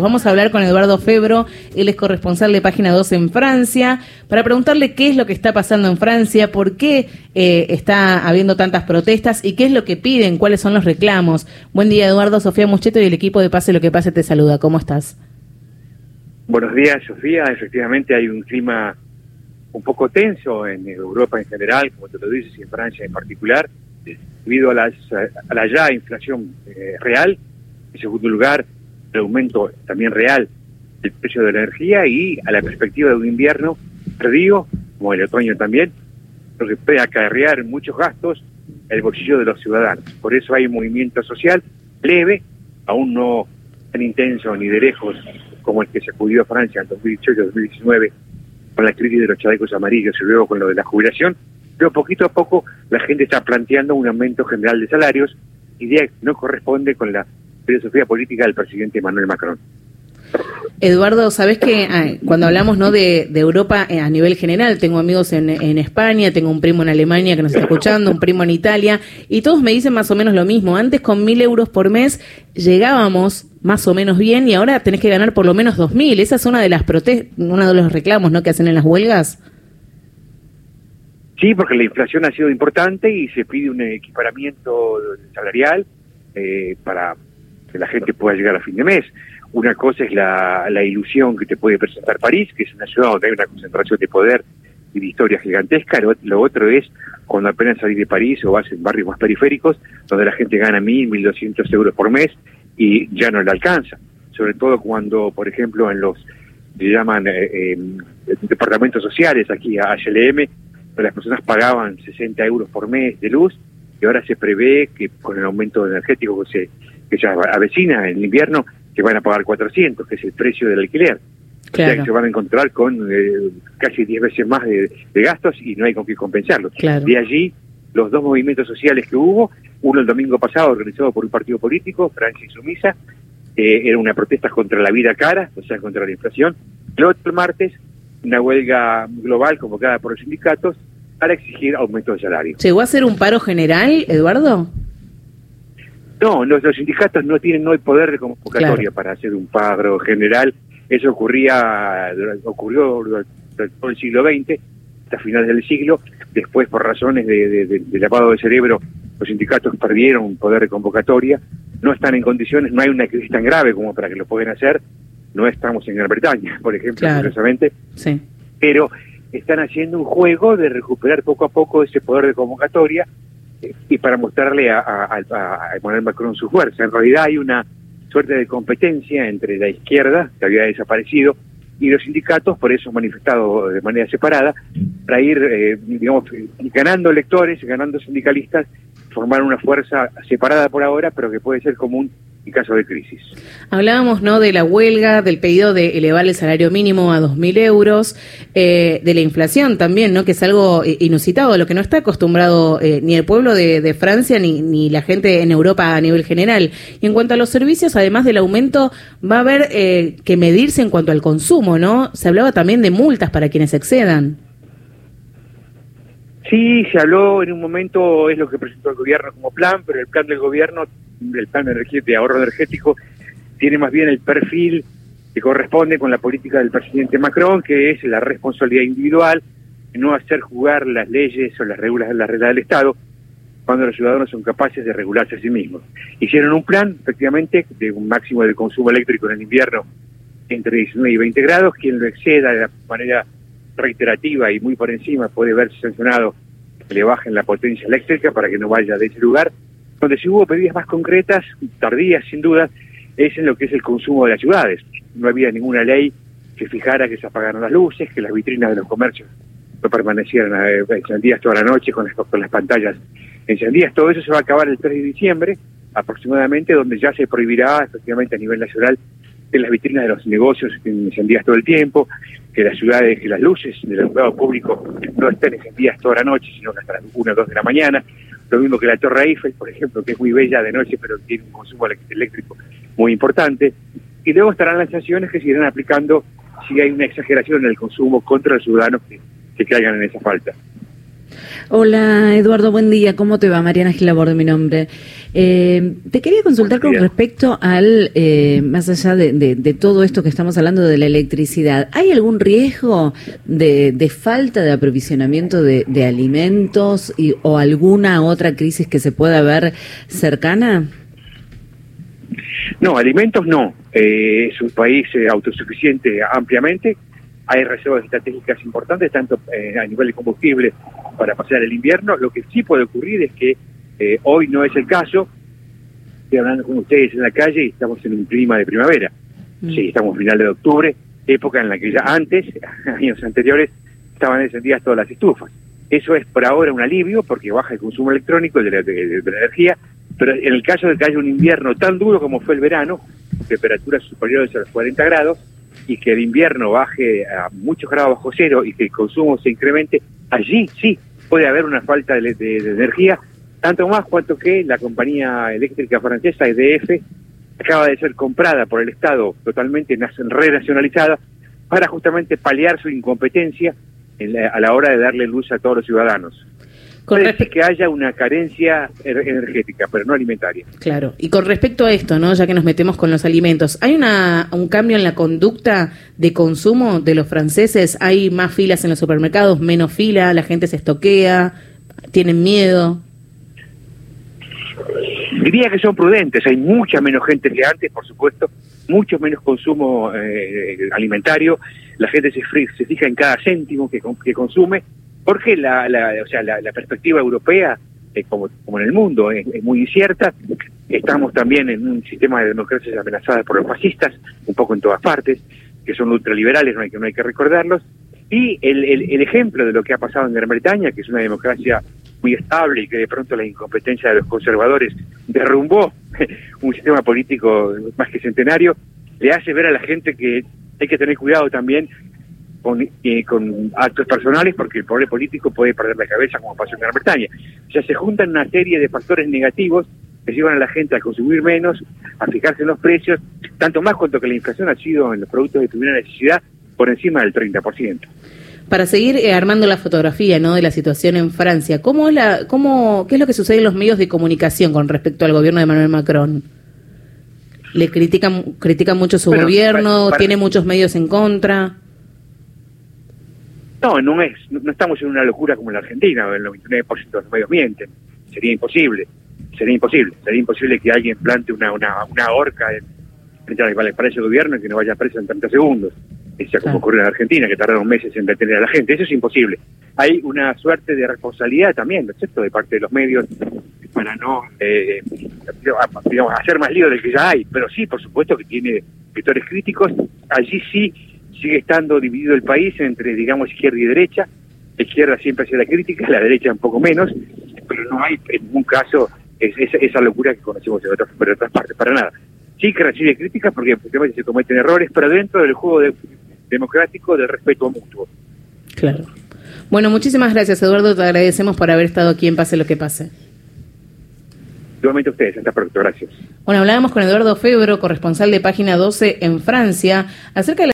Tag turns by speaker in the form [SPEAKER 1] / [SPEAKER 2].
[SPEAKER 1] Vamos a hablar con Eduardo Febro, él es corresponsal de Página 2 en Francia, para preguntarle qué es lo que está pasando en Francia, por qué eh, está habiendo tantas protestas y qué es lo que piden, cuáles son los reclamos. Buen día, Eduardo, Sofía Mucheto y el equipo de Pase lo que pase te saluda. ¿Cómo estás?
[SPEAKER 2] Buenos días, Sofía. Efectivamente hay un clima un poco tenso en Europa en general, como te lo dices, y en Francia en particular, debido a, la ya inflación eh, real. En segundo lugar, el aumento también real del precio de la energía y a la perspectiva de un invierno perdido, como el otoño también, lo que puede acarrear muchos gastos el bolsillo de los ciudadanos. Por eso hay un movimiento social leve, aún no tan intenso ni de lejos como el que sacudió a Francia en 2018-2019 con la crisis de los chalecos amarillos y luego con lo de la jubilación, pero poquito a poco la gente está planteando un aumento general de salarios, idea que no corresponde con la filosofía política del presidente Emmanuel Macron.
[SPEAKER 1] Eduardo, sabes que cuando hablamos no de, Europa eh, a nivel general, tengo amigos en, España, tengo un primo en Alemania que nos está escuchando, un primo en Italia, y todos me dicen más o menos lo mismo. Antes con mil euros por mes llegábamos más o menos bien y ahora tenés que ganar por lo menos dos mil. Esa es una de las protestas, uno de los reclamos ¿no? que hacen en las huelgas.
[SPEAKER 2] Sí, porque la inflación ha sido importante y se pide un equiparamiento salarial eh, para que la gente pueda llegar a fin de mes. Una cosa es la, ilusión que te puede presentar París, que es una ciudad donde hay una concentración de poder y de historia gigantesca. Lo, otro es cuando apenas salís de París o vas en barrios más periféricos, donde la gente gana mil, mil doscientos euros por mes y ya no le alcanza. Sobre todo cuando, por ejemplo, en los, se llaman eh, eh, departamentos sociales, aquí a HLM, las personas pagaban 60 euros por mes de luz y ahora se prevé que con el aumento energético que se que se avecina en invierno, que van a pagar 400, que es el precio del alquiler. O sea que se van a encontrar con eh, casi 10 veces más de, gastos y no hay con qué compensarlo. De allí los dos movimientos sociales que hubo, uno el domingo pasado organizado por un partido político, Francia Insumisa, eh, era una protesta contra la vida cara, o sea, contra la inflación. El otro martes, una huelga global convocada por los sindicatos para exigir aumento de salario.
[SPEAKER 1] ¿Llegó a ser un paro general, Eduardo?
[SPEAKER 2] No, los, sindicatos no tienen no hay poder de convocatoria para hacer un paro general. Eso ocurría ocurrió durante todo el siglo XX, hasta finales del siglo. Después, por razones de, lavado de cerebro, los sindicatos perdieron poder de convocatoria. No están en condiciones, no hay una crisis tan grave como para que lo puedan hacer. No estamos en Gran Bretaña, por ejemplo, curiosamente. Sí. Pero están haciendo un juego de recuperar poco a poco ese poder de convocatoria y para mostrarle a, a, Emmanuel Macron su fuerza. En realidad hay una suerte de competencia entre la izquierda, que había desaparecido, y los sindicatos, por eso manifestado de manera separada, para ir, eh, digamos, ganando electores, ganando sindicalistas, formar una fuerza separada por ahora, pero que puede ser común en caso de crisis.
[SPEAKER 1] Hablábamos ¿no? de la huelga, del pedido de elevar el salario mínimo a 2.000 euros, eh, de la inflación también, ¿no? que es algo eh, inusitado, lo que no está acostumbrado eh, ni el pueblo de, Francia ni, ni, la gente en Europa a nivel general. Y en cuanto a los servicios, además del aumento, va a haber que medirse en cuanto al consumo, ¿no? Se hablaba también de multas para quienes excedan.
[SPEAKER 2] Sí, se habló en un momento, es lo que presentó el gobierno como plan, pero el plan del gobierno, el plan de ahorro energético, tiene más bien el perfil que corresponde con la política del presidente Macron, que es la responsabilidad individual, no hacer jugar las leyes o las reglas, las reglas del Estado cuando los ciudadanos son capaces de regularse a sí mismos. Hicieron un plan, efectivamente, de un máximo de consumo eléctrico en el invierno entre 19 y 20 grados. Quien lo exceda de manera reiterativa y muy por encima puede verse sancionado que le bajen la potencia eléctrica para que no vaya de ese lugar. Donde si hubo medidas más concretas, tardías sin duda, es en lo que es el consumo de las ciudades. No había ninguna ley que fijara que se apagaran las luces, que las vitrinas de los comercios no permanecieran eh, encendidas toda la noche con las, con las pantallas encendidas. Todo eso se va a acabar el 3 de diciembre aproximadamente, donde ya se prohibirá efectivamente a nivel nacional que las vitrinas de los negocios estén encendidas todo el tiempo, que las ciudades, que las luces del alumbrado público no estén encendidas toda la noche, sino hasta las 1 o 2 de la mañana. Lo mismo que la Torre Eiffel, por ejemplo, que es muy bella de noche, pero tiene un consumo eléctrico muy importante. Y luego estarán las sanciones que se irán aplicando si hay una exageración en el consumo contra los ciudadanos que, que caigan en esa falta.
[SPEAKER 3] Hola Eduardo, buen día. ¿Cómo te va? Mariana Gilaborde, mi nombre. Eh, te quería consultar con respecto al, eh, más allá de, todo esto que estamos hablando de la electricidad, ¿hay algún riesgo de, falta de aprovisionamiento de, alimentos y, o alguna otra crisis que se pueda ver cercana?
[SPEAKER 2] No, alimentos no. Eh, es un país autosuficiente ampliamente hay reservas estratégicas importantes, tanto eh, a nivel de combustible para pasar el invierno. Lo que sí puede ocurrir es que eh, hoy no es el caso. Estoy hablando con ustedes en la calle y estamos en un clima de primavera. Mm. Sí, estamos a finales de octubre, época en la que ya antes, años anteriores, estaban encendidas todas las estufas. Eso es por ahora un alivio porque baja el consumo electrónico de la, de la energía, pero en el caso de que haya un invierno tan duro como fue el verano, temperaturas superiores a los 40 grados, y que el invierno baje a muchos grados bajo cero y que el consumo se incremente, allí sí puede haber una falta de, energía, tanto más cuanto que la compañía eléctrica francesa EDF acaba de ser comprada por el Estado totalmente renacionalizada para justamente paliar su incompetencia a la hora de darle luz a todos los ciudadanos. Con que haya una carencia energética, pero no alimentaria.
[SPEAKER 1] Claro. Y con respecto a esto, ¿no? Ya que nos metemos con los alimentos, ¿hay una, un cambio en la conducta de consumo de los franceses? ¿Hay más filas en los supermercados, menos fila, la gente se estoquea, tienen miedo?
[SPEAKER 2] Diría que son prudentes, hay mucha menos gente que antes, por supuesto, mucho menos consumo eh, alimentario, la gente se, se fija en cada céntimo que, que consume porque la, la, o sea, la, perspectiva europea, eh, como, como en el mundo, es, muy incierta. Estamos también en un sistema de democracias amenazadas por los fascistas, un poco en todas partes, que son ultraliberales, no hay que, no hay que recordarlos. Y el, el, ejemplo de lo que ha pasado en Gran Bretaña, que es una democracia muy estable y que de pronto la incompetencia de los conservadores derrumbó un sistema político más que centenario, le hace ver a la gente que hay que tener cuidado también con, eh, con actos personales porque el poder político puede perder la cabeza como pasó en Gran Bretaña. O sea, se juntan una serie de factores negativos que llevan a la gente a consumir menos, a fijarse en los precios, tanto más cuanto que la inflación ha sido en los productos de primera necesidad por encima del 30%.
[SPEAKER 1] Para seguir eh, armando la fotografía ¿no? de la situación en Francia, ¿cómo es la, cómo, ¿qué es lo que sucede en los medios de comunicación con respecto al gobierno de Emmanuel Macron? ¿Le critican, critican mucho su gobierno? ¿Tiene muchos medios en contra?
[SPEAKER 2] No, no es, no, estamos en una locura como en la Argentina, el 99% de los medios mienten. Sería imposible, sería imposible, sería imposible que alguien plante una, una, una horca para ese gobierno y que no vaya preso en 30 segundos. Eso como ocurrió en Argentina, que tardaron meses en detener a la gente. Eso es imposible. Hay una suerte de responsabilidad también, ¿no es cierto?, de parte de los medios para no, eh, digamos, hacer más lío del que ya hay. Pero sí, por supuesto que tiene sectores críticos. Allí sí sigue estando dividido el país entre, digamos, izquierda y derecha. La izquierda siempre hace la crítica, la derecha un poco menos, pero no hay en ningún caso esa locura que conocemos en otras, otras partes, para nada. Sí que recibe críticas porque se cometen errores, pero dentro del juego democrático del respeto mutuo.
[SPEAKER 1] Claro. Bueno, muchísimas gracias, Eduardo. Te agradecemos por haber estado aquí en Pase lo que pase.
[SPEAKER 2] Igualmente ustedes, hasta pronto, gracias.
[SPEAKER 1] Bueno, hablábamos con Eduardo Febro, corresponsal de Página 12 en Francia, acerca de la